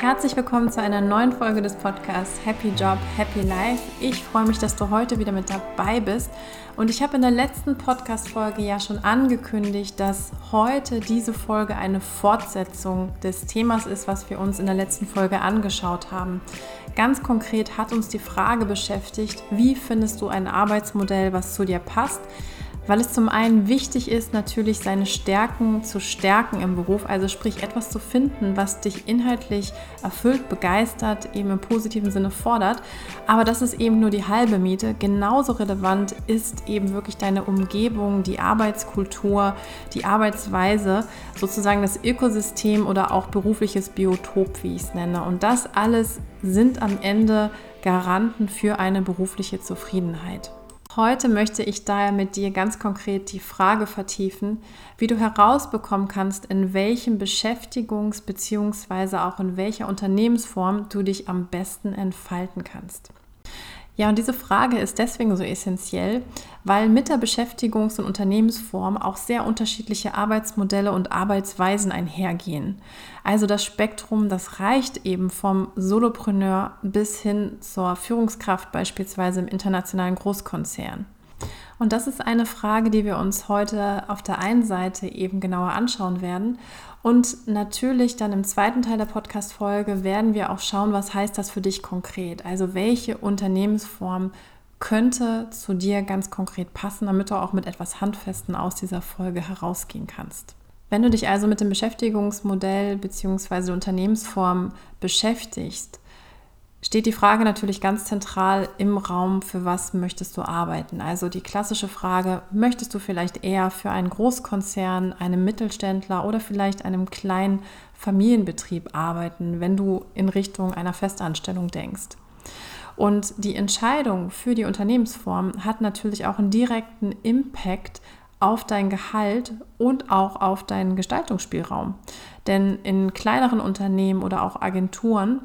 Herzlich willkommen zu einer neuen Folge des Podcasts Happy Job, Happy Life. Ich freue mich, dass du heute wieder mit dabei bist. Und ich habe in der letzten Podcast-Folge ja schon angekündigt, dass heute diese Folge eine Fortsetzung des Themas ist, was wir uns in der letzten Folge angeschaut haben. Ganz konkret hat uns die Frage beschäftigt, wie findest du ein Arbeitsmodell, was zu dir passt? Weil es zum einen wichtig ist, natürlich seine Stärken zu stärken im Beruf, also sprich etwas zu finden, was dich inhaltlich erfüllt, begeistert, eben im positiven Sinne fordert. Aber das ist eben nur die halbe Miete. Genauso relevant ist eben wirklich deine Umgebung, die Arbeitskultur, die Arbeitsweise, sozusagen das Ökosystem oder auch berufliches Biotop, wie ich es nenne. Und das alles sind am Ende Garanten für eine berufliche Zufriedenheit. Heute möchte ich daher mit dir ganz konkret die Frage vertiefen, wie du herausbekommen kannst, in welchem Beschäftigungs- bzw. auch in welcher Unternehmensform du dich am besten entfalten kannst. Ja, und diese Frage ist deswegen so essentiell, weil mit der Beschäftigungs- und Unternehmensform auch sehr unterschiedliche Arbeitsmodelle und Arbeitsweisen einhergehen. Also das Spektrum, das reicht eben vom Solopreneur bis hin zur Führungskraft beispielsweise im internationalen Großkonzern. Und das ist eine Frage, die wir uns heute auf der einen Seite eben genauer anschauen werden. Und natürlich dann im zweiten Teil der Podcast-Folge werden wir auch schauen, was heißt das für dich konkret? Also welche Unternehmensform könnte zu dir ganz konkret passen, damit du auch mit etwas Handfesten aus dieser Folge herausgehen kannst. Wenn du dich also mit dem Beschäftigungsmodell bzw. Unternehmensform beschäftigst, steht die Frage natürlich ganz zentral im Raum, für was möchtest du arbeiten. Also die klassische Frage, möchtest du vielleicht eher für einen Großkonzern, einem Mittelständler oder vielleicht einem kleinen Familienbetrieb arbeiten, wenn du in Richtung einer Festanstellung denkst. Und die Entscheidung für die Unternehmensform hat natürlich auch einen direkten Impact auf dein Gehalt und auch auf deinen Gestaltungsspielraum. Denn in kleineren Unternehmen oder auch Agenturen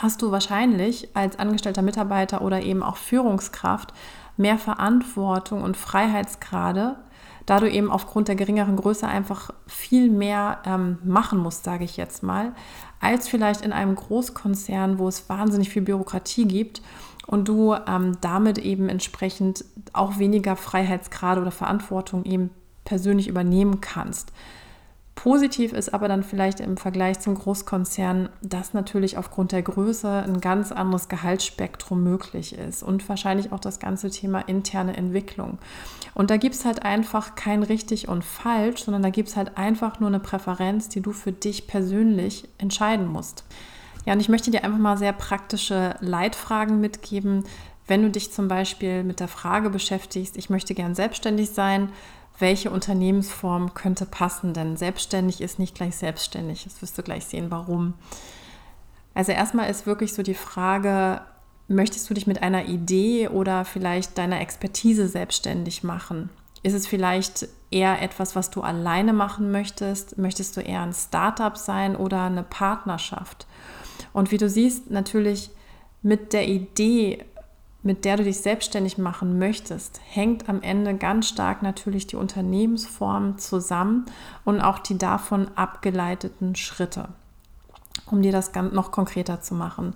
hast du wahrscheinlich als angestellter Mitarbeiter oder eben auch Führungskraft mehr Verantwortung und Freiheitsgrade, da du eben aufgrund der geringeren Größe einfach viel mehr ähm, machen musst, sage ich jetzt mal, als vielleicht in einem Großkonzern, wo es wahnsinnig viel Bürokratie gibt und du ähm, damit eben entsprechend auch weniger Freiheitsgrade oder Verantwortung eben persönlich übernehmen kannst. Positiv ist aber dann vielleicht im Vergleich zum Großkonzern, dass natürlich aufgrund der Größe ein ganz anderes Gehaltsspektrum möglich ist und wahrscheinlich auch das ganze Thema interne Entwicklung. Und da gibt es halt einfach kein richtig und falsch, sondern da gibt es halt einfach nur eine Präferenz, die du für dich persönlich entscheiden musst. Ja, und ich möchte dir einfach mal sehr praktische Leitfragen mitgeben, wenn du dich zum Beispiel mit der Frage beschäftigst, ich möchte gern selbstständig sein, welche Unternehmensform könnte passen, denn selbstständig ist nicht gleich selbstständig. Das wirst du gleich sehen, warum. Also erstmal ist wirklich so die Frage, möchtest du dich mit einer Idee oder vielleicht deiner Expertise selbstständig machen? Ist es vielleicht eher etwas, was du alleine machen möchtest? Möchtest du eher ein Startup sein oder eine Partnerschaft? Und wie du siehst, natürlich mit der Idee mit der du dich selbstständig machen möchtest, hängt am Ende ganz stark natürlich die Unternehmensform zusammen und auch die davon abgeleiteten Schritte, um dir das noch konkreter zu machen.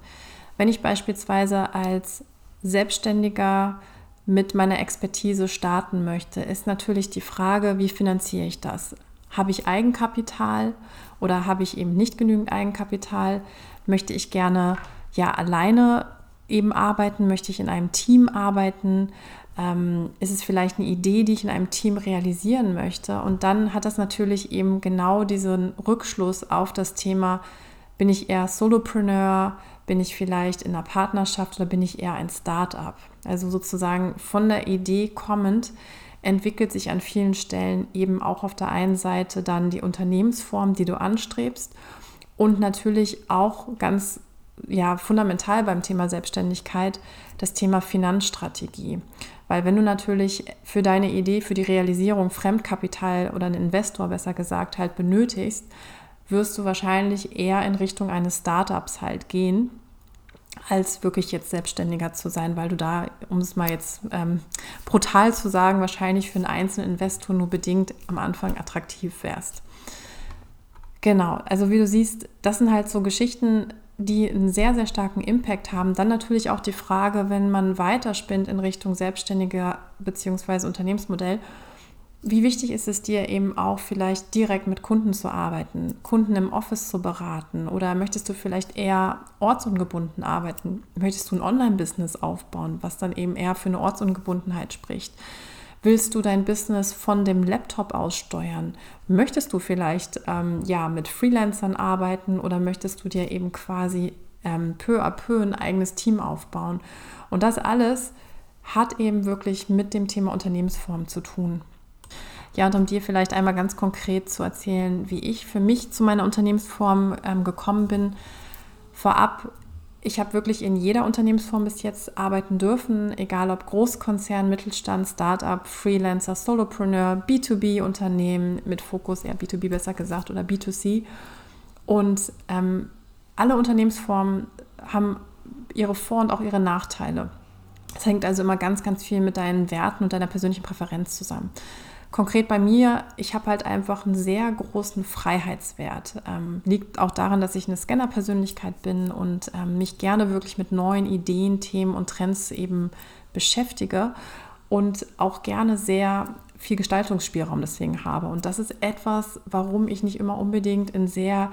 Wenn ich beispielsweise als Selbstständiger mit meiner Expertise starten möchte, ist natürlich die Frage, wie finanziere ich das? Habe ich Eigenkapital oder habe ich eben nicht genügend Eigenkapital? Möchte ich gerne ja alleine eben arbeiten? Möchte ich in einem Team arbeiten? Ähm, ist es vielleicht eine Idee, die ich in einem Team realisieren möchte? Und dann hat das natürlich eben genau diesen Rückschluss auf das Thema, bin ich eher Solopreneur, bin ich vielleicht in einer Partnerschaft oder bin ich eher ein Start-up? Also sozusagen von der Idee kommend entwickelt sich an vielen Stellen eben auch auf der einen Seite dann die Unternehmensform, die du anstrebst und natürlich auch ganz ja fundamental beim Thema Selbstständigkeit das Thema Finanzstrategie. Weil wenn du natürlich für deine Idee, für die Realisierung Fremdkapital oder einen Investor besser gesagt halt benötigst, wirst du wahrscheinlich eher in Richtung eines Startups halt gehen, als wirklich jetzt selbstständiger zu sein, weil du da, um es mal jetzt ähm, brutal zu sagen, wahrscheinlich für einen einzelnen Investor nur bedingt am Anfang attraktiv wärst. Genau, also wie du siehst, das sind halt so Geschichten, die einen sehr, sehr starken Impact haben. Dann natürlich auch die Frage, wenn man weiterspinnt in Richtung Selbstständiger bzw. Unternehmensmodell, wie wichtig ist es dir eben auch vielleicht direkt mit Kunden zu arbeiten, Kunden im Office zu beraten oder möchtest du vielleicht eher ortsungebunden arbeiten? Möchtest du ein Online-Business aufbauen, was dann eben eher für eine Ortsungebundenheit spricht? Willst du dein Business von dem Laptop aus steuern? Möchtest du vielleicht ähm, ja mit Freelancern arbeiten oder möchtest du dir eben quasi ähm, peu à peu ein eigenes Team aufbauen? Und das alles hat eben wirklich mit dem Thema Unternehmensform zu tun. Ja, und um dir vielleicht einmal ganz konkret zu erzählen, wie ich für mich zu meiner Unternehmensform ähm, gekommen bin. Vorab ich habe wirklich in jeder Unternehmensform bis jetzt arbeiten dürfen, egal ob Großkonzern, Mittelstand, Startup, Freelancer, Solopreneur, B2B-Unternehmen mit Fokus eher B2B besser gesagt oder B2C. Und ähm, alle Unternehmensformen haben ihre Vor- und auch ihre Nachteile. Es hängt also immer ganz, ganz viel mit deinen Werten und deiner persönlichen Präferenz zusammen. Konkret bei mir, ich habe halt einfach einen sehr großen Freiheitswert. Ähm, liegt auch daran, dass ich eine Scanner-Persönlichkeit bin und ähm, mich gerne wirklich mit neuen Ideen, Themen und Trends eben beschäftige und auch gerne sehr viel Gestaltungsspielraum deswegen habe. Und das ist etwas, warum ich nicht immer unbedingt in sehr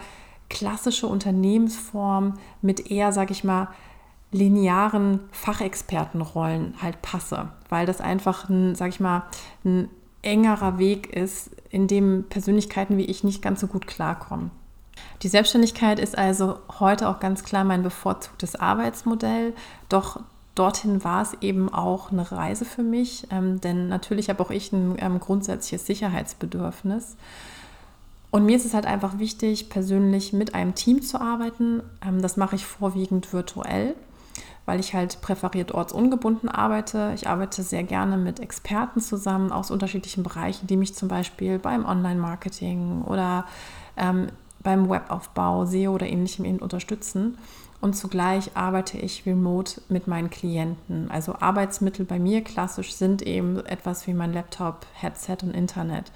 klassische Unternehmensform mit eher, sage ich mal, linearen Fachexpertenrollen halt passe, weil das einfach ein, sag ich mal, ein engerer Weg ist, in dem Persönlichkeiten wie ich nicht ganz so gut klarkommen. Die Selbstständigkeit ist also heute auch ganz klar mein bevorzugtes Arbeitsmodell, doch dorthin war es eben auch eine Reise für mich, ähm, denn natürlich habe auch ich ein ähm, grundsätzliches Sicherheitsbedürfnis. Und mir ist es halt einfach wichtig, persönlich mit einem Team zu arbeiten. Ähm, das mache ich vorwiegend virtuell weil ich halt präferiert ortsungebunden arbeite. Ich arbeite sehr gerne mit Experten zusammen aus unterschiedlichen Bereichen, die mich zum Beispiel beim Online-Marketing oder ähm, beim Webaufbau, SEO oder ähnlichem eben unterstützen. Und zugleich arbeite ich remote mit meinen Klienten. Also Arbeitsmittel bei mir klassisch sind eben etwas wie mein Laptop, Headset und Internet.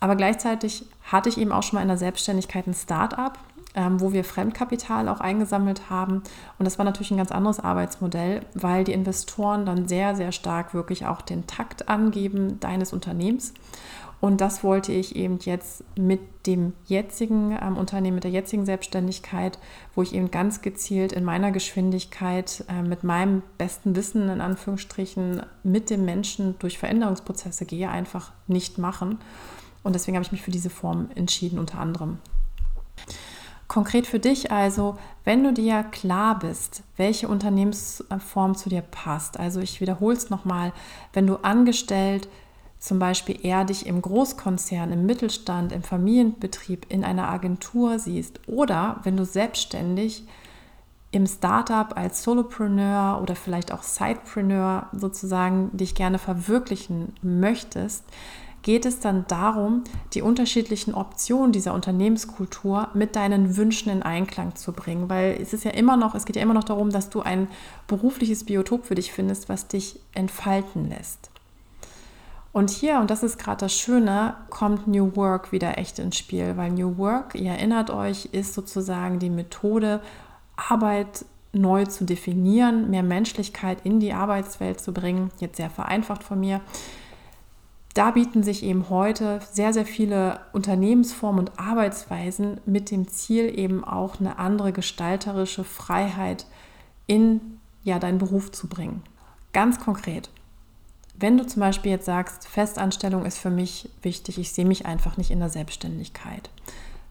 Aber gleichzeitig hatte ich eben auch schon mal in der Selbstständigkeit ein Start-up ähm, wo wir Fremdkapital auch eingesammelt haben. Und das war natürlich ein ganz anderes Arbeitsmodell, weil die Investoren dann sehr, sehr stark wirklich auch den Takt angeben deines Unternehmens. Und das wollte ich eben jetzt mit dem jetzigen ähm, Unternehmen, mit der jetzigen Selbstständigkeit, wo ich eben ganz gezielt in meiner Geschwindigkeit, äh, mit meinem besten Wissen in Anführungsstrichen, mit dem Menschen durch Veränderungsprozesse gehe, einfach nicht machen. Und deswegen habe ich mich für diese Form entschieden, unter anderem. Konkret für dich also, wenn du dir klar bist, welche Unternehmensform zu dir passt. Also ich wiederhole es nochmal, wenn du angestellt zum Beispiel eher dich im Großkonzern, im Mittelstand, im Familienbetrieb, in einer Agentur siehst oder wenn du selbstständig im Startup als Solopreneur oder vielleicht auch Sidepreneur sozusagen dich gerne verwirklichen möchtest, geht es dann darum, die unterschiedlichen Optionen dieser Unternehmenskultur mit deinen Wünschen in Einklang zu bringen. Weil es ist ja immer noch, es geht ja immer noch darum, dass du ein berufliches Biotop für dich findest, was dich entfalten lässt. Und hier, und das ist gerade das Schöne, kommt New Work wieder echt ins Spiel, weil New Work, ihr erinnert euch, ist sozusagen die Methode, Arbeit neu zu definieren, mehr Menschlichkeit in die Arbeitswelt zu bringen. Jetzt sehr vereinfacht von mir da bieten sich eben heute sehr, sehr viele Unternehmensformen und Arbeitsweisen mit dem Ziel eben auch eine andere gestalterische Freiheit in ja, deinen Beruf zu bringen. Ganz konkret, wenn du zum Beispiel jetzt sagst, Festanstellung ist für mich wichtig, ich sehe mich einfach nicht in der Selbstständigkeit,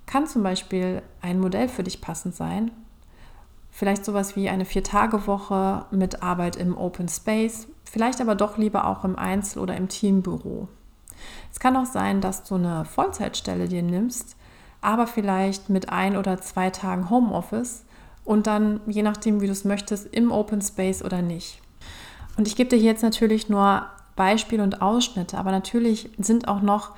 kann zum Beispiel ein Modell für dich passend sein. Vielleicht sowas wie eine Vier-Tage-Woche mit Arbeit im Open Space, vielleicht aber doch lieber auch im Einzel- oder im Teambüro. Es kann auch sein, dass du eine Vollzeitstelle dir nimmst, aber vielleicht mit ein oder zwei Tagen Homeoffice und dann, je nachdem, wie du es möchtest, im Open Space oder nicht. Und ich gebe dir jetzt natürlich nur Beispiele und Ausschnitte, aber natürlich sind auch noch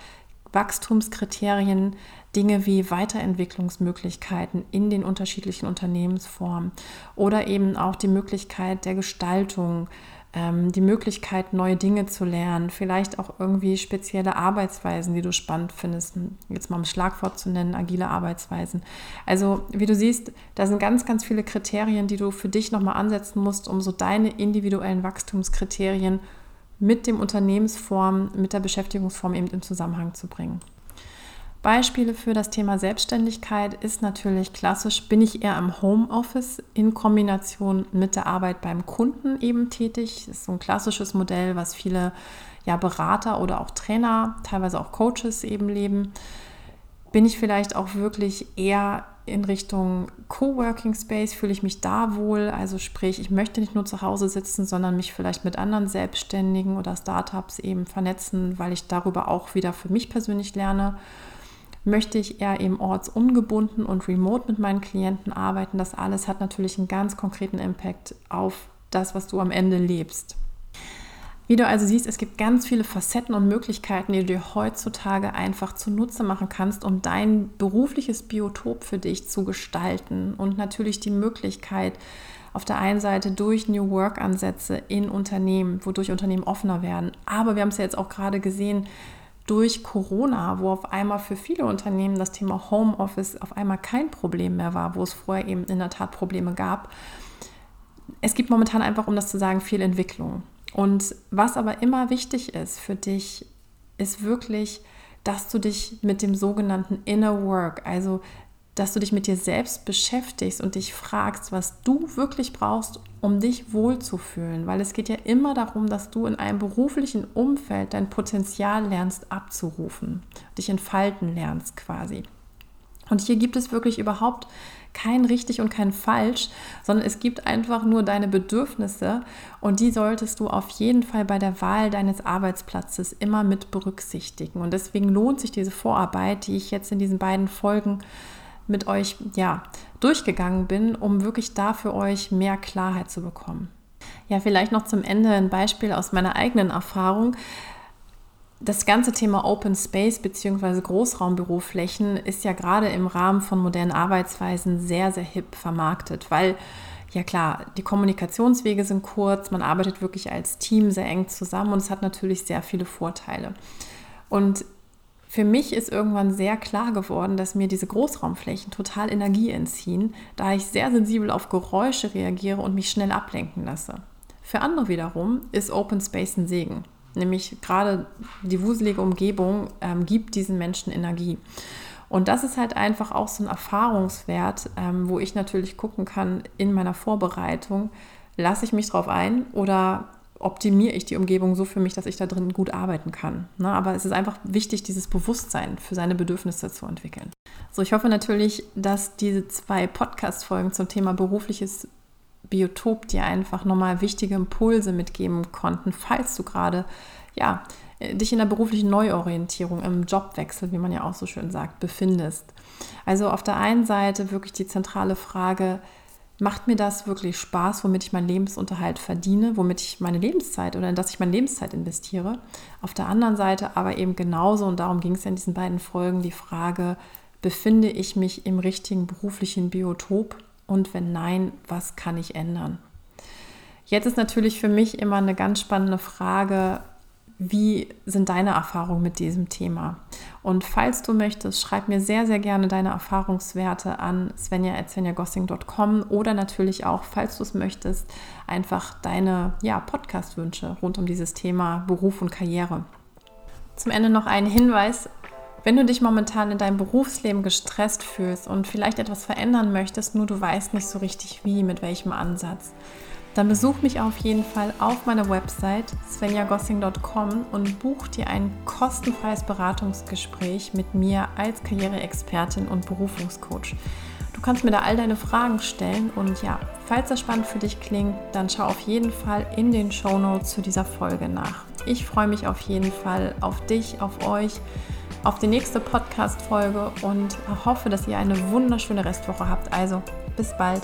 Wachstumskriterien Dinge wie Weiterentwicklungsmöglichkeiten in den unterschiedlichen Unternehmensformen oder eben auch die Möglichkeit der Gestaltung, ähm, die Möglichkeit, neue Dinge zu lernen, vielleicht auch irgendwie spezielle Arbeitsweisen, die du spannend findest, jetzt mal ein Schlagwort zu nennen, agile Arbeitsweisen. Also wie du siehst, da sind ganz, ganz viele Kriterien, die du für dich nochmal ansetzen musst, um so deine individuellen Wachstumskriterien mit dem Unternehmensform, mit der Beschäftigungsform eben in Zusammenhang zu bringen. Beispiele für das Thema Selbstständigkeit ist natürlich klassisch, bin ich eher im Homeoffice in Kombination mit der Arbeit beim Kunden eben tätig. Das ist so ein klassisches Modell, was viele ja, Berater oder auch Trainer, teilweise auch Coaches eben leben. Bin ich vielleicht auch wirklich eher in Richtung Coworking Space, fühle ich mich da wohl? Also sprich, ich möchte nicht nur zu Hause sitzen, sondern mich vielleicht mit anderen Selbstständigen oder Startups eben vernetzen, weil ich darüber auch wieder für mich persönlich lerne möchte ich eher eben ortsungebunden und remote mit meinen Klienten arbeiten. Das alles hat natürlich einen ganz konkreten Impact auf das, was du am Ende lebst. Wie du also siehst, es gibt ganz viele Facetten und Möglichkeiten, die du dir heutzutage einfach zunutze machen kannst, um dein berufliches Biotop für dich zu gestalten. Und natürlich die Möglichkeit, auf der einen Seite durch New Work-Ansätze in Unternehmen, wodurch Unternehmen offener werden. Aber wir haben es ja jetzt auch gerade gesehen, durch Corona, wo auf einmal für viele Unternehmen das Thema Homeoffice auf einmal kein Problem mehr war, wo es vorher eben in der Tat Probleme gab. Es gibt momentan einfach, um das zu sagen, viel Entwicklung. Und was aber immer wichtig ist für dich, ist wirklich, dass du dich mit dem sogenannten Inner Work, also dass du dich mit dir selbst beschäftigst und dich fragst, was du wirklich brauchst, um dich wohlzufühlen. Weil es geht ja immer darum, dass du in einem beruflichen Umfeld dein Potenzial lernst abzurufen, dich entfalten lernst quasi. Und hier gibt es wirklich überhaupt kein richtig und kein falsch, sondern es gibt einfach nur deine Bedürfnisse und die solltest du auf jeden Fall bei der Wahl deines Arbeitsplatzes immer mit berücksichtigen. Und deswegen lohnt sich diese Vorarbeit, die ich jetzt in diesen beiden Folgen mit euch ja, durchgegangen bin, um wirklich da für euch mehr Klarheit zu bekommen. Ja, vielleicht noch zum Ende ein Beispiel aus meiner eigenen Erfahrung. Das ganze Thema Open Space bzw. Großraumbüroflächen ist ja gerade im Rahmen von modernen Arbeitsweisen sehr, sehr hip vermarktet, weil ja klar, die Kommunikationswege sind kurz, man arbeitet wirklich als Team sehr eng zusammen und es hat natürlich sehr viele Vorteile. Und für mich ist irgendwann sehr klar geworden, dass mir diese Großraumflächen total Energie entziehen, da ich sehr sensibel auf Geräusche reagiere und mich schnell ablenken lasse. Für andere wiederum ist Open Space ein Segen. Nämlich gerade die wuselige Umgebung ähm, gibt diesen Menschen Energie. Und das ist halt einfach auch so ein Erfahrungswert, ähm, wo ich natürlich gucken kann in meiner Vorbereitung, lasse ich mich drauf ein oder optimiere ich die Umgebung so für mich, dass ich da drin gut arbeiten kann. Ne? Aber es ist einfach wichtig, dieses Bewusstsein für seine Bedürfnisse zu entwickeln. So, ich hoffe natürlich, dass diese zwei Podcast-Folgen zum Thema berufliches Biotop dir einfach nochmal wichtige Impulse mitgeben konnten, falls du gerade ja, dich in der beruflichen Neuorientierung, im Jobwechsel, wie man ja auch so schön sagt, befindest. Also auf der einen Seite wirklich die zentrale Frage, macht mir das wirklich Spaß, womit ich meinen Lebensunterhalt verdiene, womit ich meine Lebenszeit oder in das ich meine Lebenszeit investiere. Auf der anderen Seite aber eben genauso, und darum ging es ja in diesen beiden Folgen, die Frage, befinde ich mich im richtigen beruflichen Biotop? Und wenn nein, was kann ich ändern? Jetzt ist natürlich für mich immer eine ganz spannende Frage, wie sind deine Erfahrungen mit diesem Thema? Und falls du möchtest, schreib mir sehr, sehr gerne deine Erfahrungswerte an svenja.svenjagossing.com oder natürlich auch, falls du es möchtest, einfach deine ja, Podcast-Wünsche rund um dieses Thema Beruf und Karriere. Zum Ende noch ein Hinweis. Wenn du dich momentan in deinem Berufsleben gestresst fühlst und vielleicht etwas verändern möchtest, nur du weißt nicht so richtig wie, mit welchem Ansatz, dann besuch mich auf jeden Fall auf meiner Website svenjagossing.com und buch dir ein kostenfreies Beratungsgespräch mit mir als Karriereexpertin und Berufungscoach. Du kannst mir da all deine Fragen stellen und ja, falls das spannend für dich klingt, dann schau auf jeden Fall in den Show Notes zu dieser Folge nach. Ich freue mich auf jeden Fall auf dich, auf euch, auf die nächste Podcast-Folge und hoffe, dass ihr eine wunderschöne Restwoche habt. Also bis bald.